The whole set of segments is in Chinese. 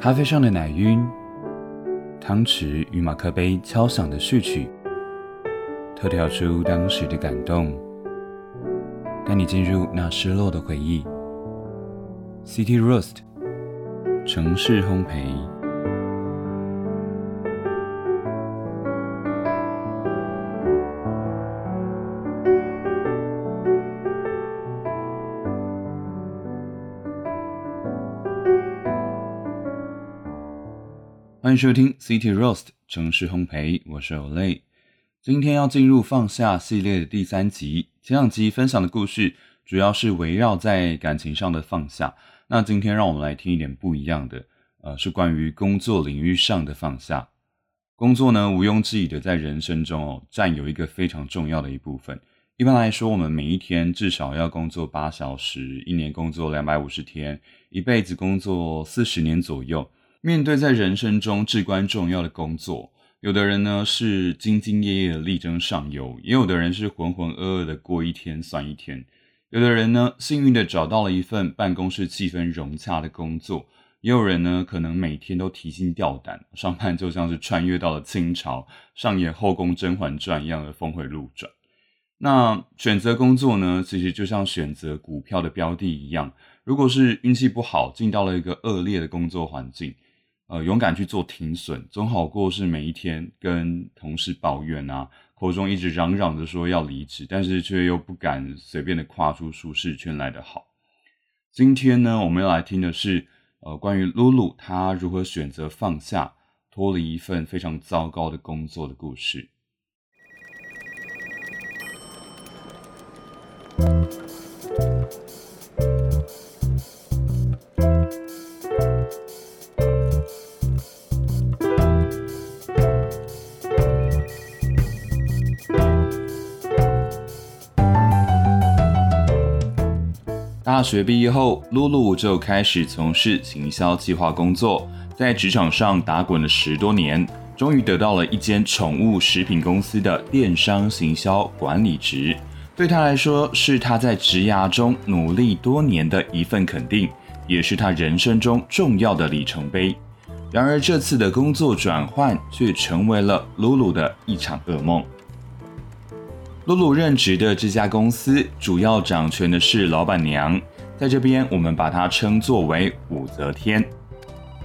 咖啡上的奶晕，汤匙与马克杯敲响的序曲，透跳出当时的感动，带你进入那失落的回忆。City Roast，城市烘焙。欢迎收听 City Roast 城市烘焙，我是 Olay。今天要进入放下系列的第三集。前两集分享的故事主要是围绕在感情上的放下，那今天让我们来听一点不一样的，呃，是关于工作领域上的放下。工作呢，毋庸置疑的在人生中哦，占有一个非常重要的一部分。一般来说，我们每一天至少要工作八小时，一年工作两百五十天，一辈子工作四十年左右。面对在人生中至关重要的工作，有的人呢是兢兢业业的力争上游，也有的人是浑浑噩噩的过一天算一天。有的人呢幸运的找到了一份办公室气氛融洽的工作，也有人呢可能每天都提心吊胆，上班就像是穿越到了清朝，上演后宫甄嬛传一样的峰回路转。那选择工作呢，其实就像选择股票的标的一样，如果是运气不好，进到了一个恶劣的工作环境。呃，勇敢去做停损，总好过是每一天跟同事抱怨啊，口中一直嚷嚷着说要离职，但是却又不敢随便的跨出舒适圈来的好。今天呢，我们要来听的是，呃，关于露露她如何选择放下，脱离一份非常糟糕的工作的故事。大学毕业后，露露就开始从事行销计划工作，在职场上打滚了十多年，终于得到了一间宠物食品公司的电商行销管理职。对他来说，是他在职涯中努力多年的一份肯定，也是他人生中重要的里程碑。然而，这次的工作转换却成为了露露的一场噩梦。露露任职的这家公司主要掌权的是老板娘，在这边我们把她称作为武则天。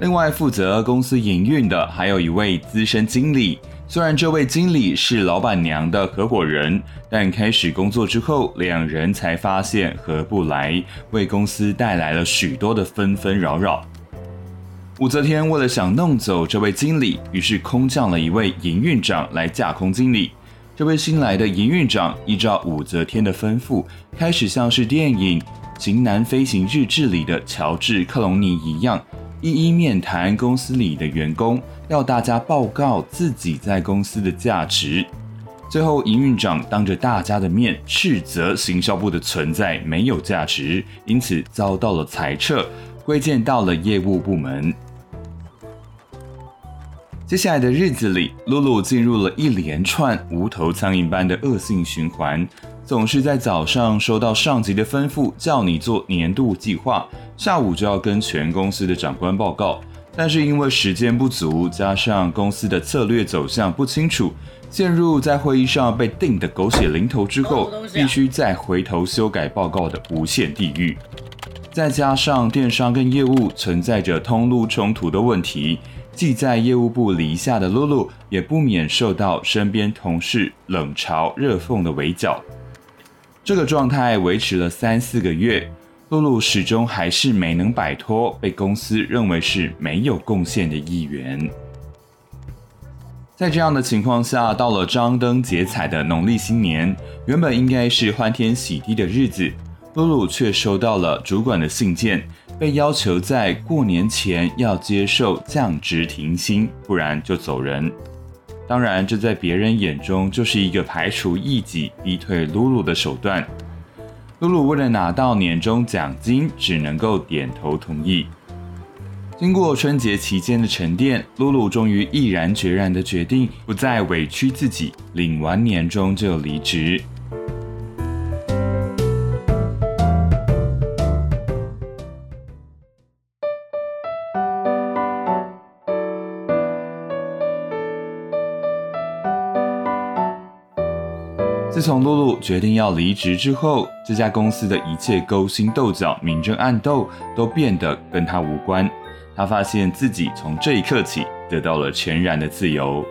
另外负责公司营运的还有一位资深经理，虽然这位经理是老板娘的合伙人，但开始工作之后，两人才发现合不来，为公司带来了许多的纷纷扰扰。武则天为了想弄走这位经理，于是空降了一位营运长来架空经理。这位新来的营运长依照武则天的吩咐，开始像是电影《型男飞行日志》里的乔治·克隆尼一样，一一面谈公司里的员工，要大家报告自己在公司的价值。最后，营运长当着大家的面斥责行销部的存在没有价值，因此遭到了裁撤，归建到了业务部门。接下来的日子里，露露进入了一连串无头苍蝇般的恶性循环。总是在早上收到上级的吩咐，叫你做年度计划，下午就要跟全公司的长官报告。但是因为时间不足，加上公司的策略走向不清楚，陷入在会议上被定的狗血淋头之后，必须再回头修改报告的无限地狱。再加上电商跟业务存在着通路冲突的问题。既在业务部篱下的露露，也不免受到身边同事冷嘲热讽的围剿。这个状态维持了三四个月，露露始终还是没能摆脱被公司认为是没有贡献的一员。在这样的情况下，到了张灯结彩的农历新年，原本应该是欢天喜地的日子，露露却收到了主管的信件。被要求在过年前要接受降职停薪，不然就走人。当然，这在别人眼中就是一个排除异己、逼退露露的手段。露露为了拿到年终奖金，只能够点头同意。经过春节期间的沉淀，露露终于毅然决然的决定，不再委屈自己，领完年终就离职。从露露决定要离职之后，这家公司的一切勾心斗角、明争暗斗都变得跟他无关。他发现自己从这一刻起得到了全然的自由。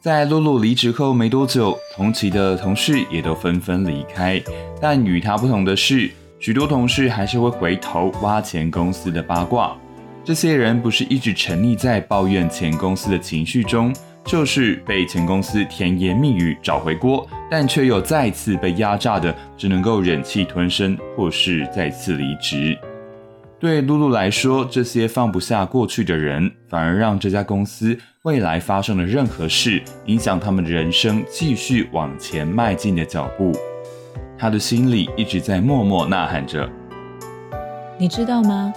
在露露离职后没多久，同期的同事也都纷纷离开。但与他不同的是，许多同事还是会回头挖前公司的八卦。这些人不是一直沉溺在抱怨前公司的情绪中。就是被前公司甜言蜜语找回锅，但却又再次被压榨的，只能够忍气吞声，或是再次离职。对露露来说，这些放不下过去的人，反而让这家公司未来发生的任何事，影响他们人生继续往前迈进的脚步。他的心里一直在默默呐喊着：“你知道吗？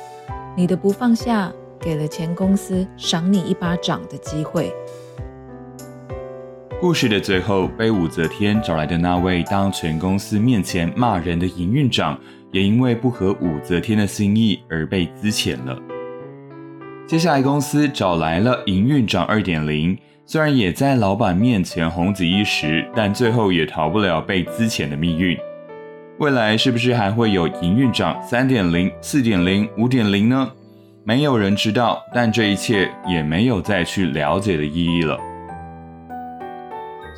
你的不放下，给了前公司赏你一巴掌的机会。”故事的最后，被武则天找来的那位当全公司面前骂人的营运长，也因为不合武则天的心意而被资遣了。接下来，公司找来了营运长二点零，虽然也在老板面前红极一时，但最后也逃不了被资遣的命运。未来是不是还会有营运长三点零、四点零、五点零呢？没有人知道，但这一切也没有再去了解的意义了。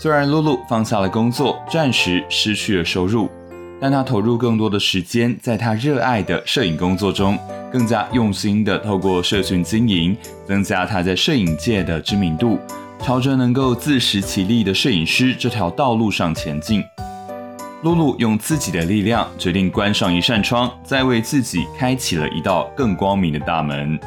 虽然露露放下了工作，暂时失去了收入，但她投入更多的时间在她热爱的摄影工作中，更加用心的透过社群经营，增加她在摄影界的知名度，朝着能够自食其力的摄影师这条道路上前进。露露用自己的力量决定关上一扇窗，再为自己开启了一道更光明的大门。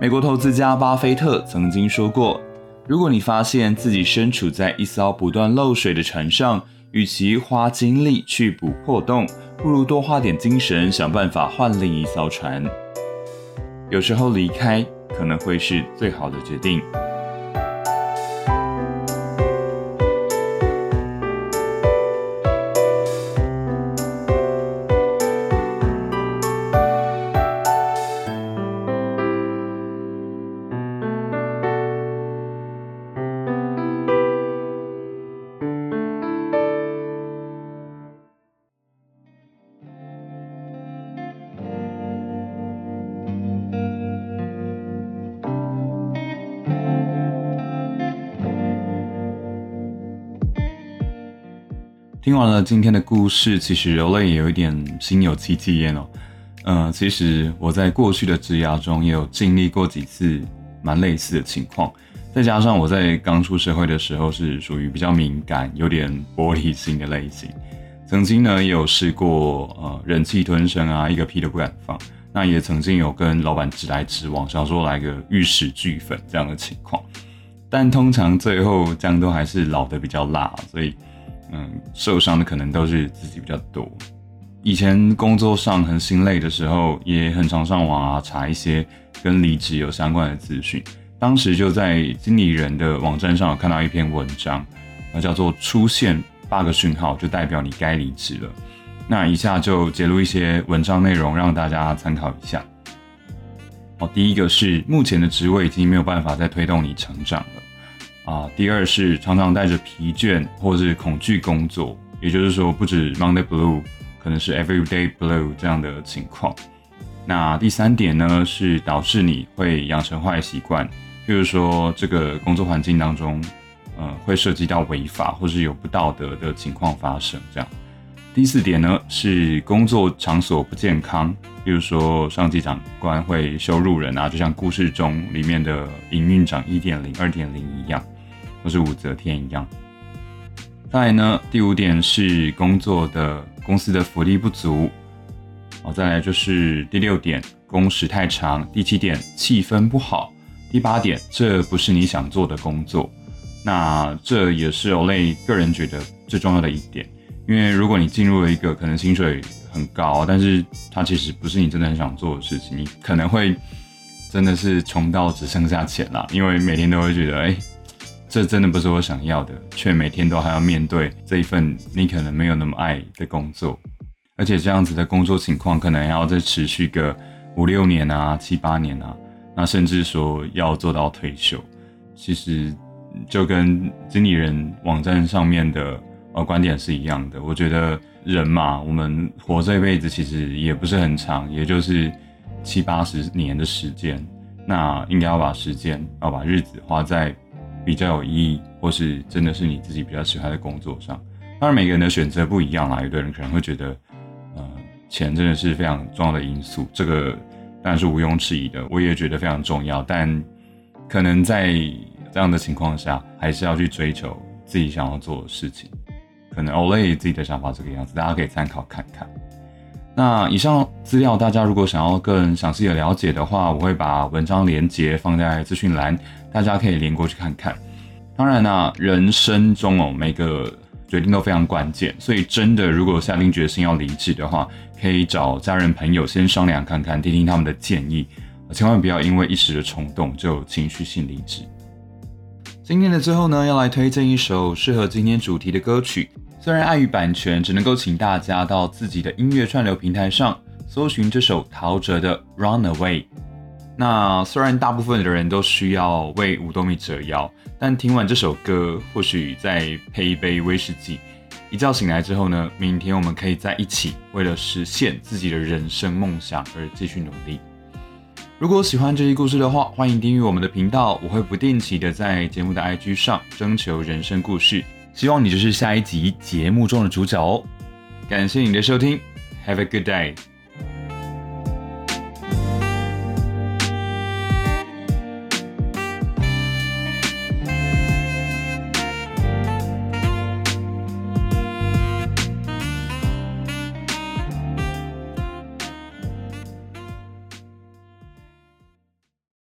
美国投资家巴菲特曾经说过。如果你发现自己身处在一艘不断漏水的船上，与其花精力去补破洞，不如多花点精神想办法换另一艘船。有时候离开可能会是最好的决定。听完了今天的故事，其实柔类也有一点心有戚戚焉哦。嗯，其实我在过去的职涯中也有经历过几次蛮类似的情况，再加上我在刚出社会的时候是属于比较敏感、有点玻璃心的类型，曾经呢也有试过呃忍气吞声啊，一个屁都不敢放。那也曾经有跟老板直来直往，想说来个玉石俱焚这样的情况，但通常最后姜都还是老的比较辣，所以。嗯，受伤的可能都是自己比较多。以前工作上很心累的时候，也很常上网啊查一些跟离职有相关的资讯。当时就在经理人的网站上有看到一篇文章，那叫做“出现八个讯号就代表你该离职了”。那以下就揭露一些文章内容，让大家参考一下。好，第一个是目前的职位已经没有办法再推动你成长了。啊，第二是常常带着疲倦或是恐惧工作，也就是说，不止 Monday Blue，可能是 Everyday Blue 这样的情况。那第三点呢，是导致你会养成坏习惯，譬如说这个工作环境当中，呃，会涉及到违法或是有不道德的情况发生。这样，第四点呢，是工作场所不健康，比如说上级长官会羞辱人啊，就像故事中里面的营运长一点零、二点零一样。或是武则天一样。再来呢，第五点是工作的公司的福利不足。好，再来就是第六点，工时太长。第七点，气氛不好。第八点，这不是你想做的工作。那这也是 Olay 个人觉得最重要的一点，因为如果你进入了一个可能薪水很高，但是它其实不是你真的很想做的事情，你可能会真的是穷到只剩下钱了，因为每天都会觉得，哎。这真的不是我想要的，却每天都还要面对这一份你可能没有那么爱的工作，而且这样子的工作情况可能还要再持续个五六年啊、七八年啊，那甚至说要做到退休，其实就跟经理人网站上面的呃观点是一样的。我觉得人嘛，我们活这辈子其实也不是很长，也就是七八十年的时间。那应该要把时间，要把日子花在比较有意义，或是真的是你自己比较喜欢的工作上。当然，每个人的选择不一样啦。有的人可能会觉得，呃，钱真的是非常重要的因素，这个当然是毋庸置疑的。我也觉得非常重要，但可能在这样的情况下，还是要去追求自己想要做的事情。可能 Olay 自己的想法这个样子，大家可以参考看看。那以上资料，大家如果想要更详细的了解的话，我会把文章连接放在资讯栏，大家可以连过去看看。当然呢，人生中哦，每个决定都非常关键，所以真的如果下定决心要离职的话，可以找家人朋友先商量看看，听听他们的建议，千万不要因为一时的冲动就情绪性离职。今天的最后呢，要来推荐一首适合今天主题的歌曲。虽然碍于版权，只能够请大家到自己的音乐串流平台上搜寻这首陶喆的《Runaway》。那虽然大部分的人都需要为五斗米折腰，但听完这首歌，或许再配一杯威士忌，一觉醒来之后呢，明天我们可以在一起，为了实现自己的人生梦想而继续努力。如果喜欢这些故事的话，欢迎订阅我们的频道，我会不定期的在节目的 IG 上征求人生故事。希望你就是下一集节目中的主角哦！感谢你的收听，Have a good day。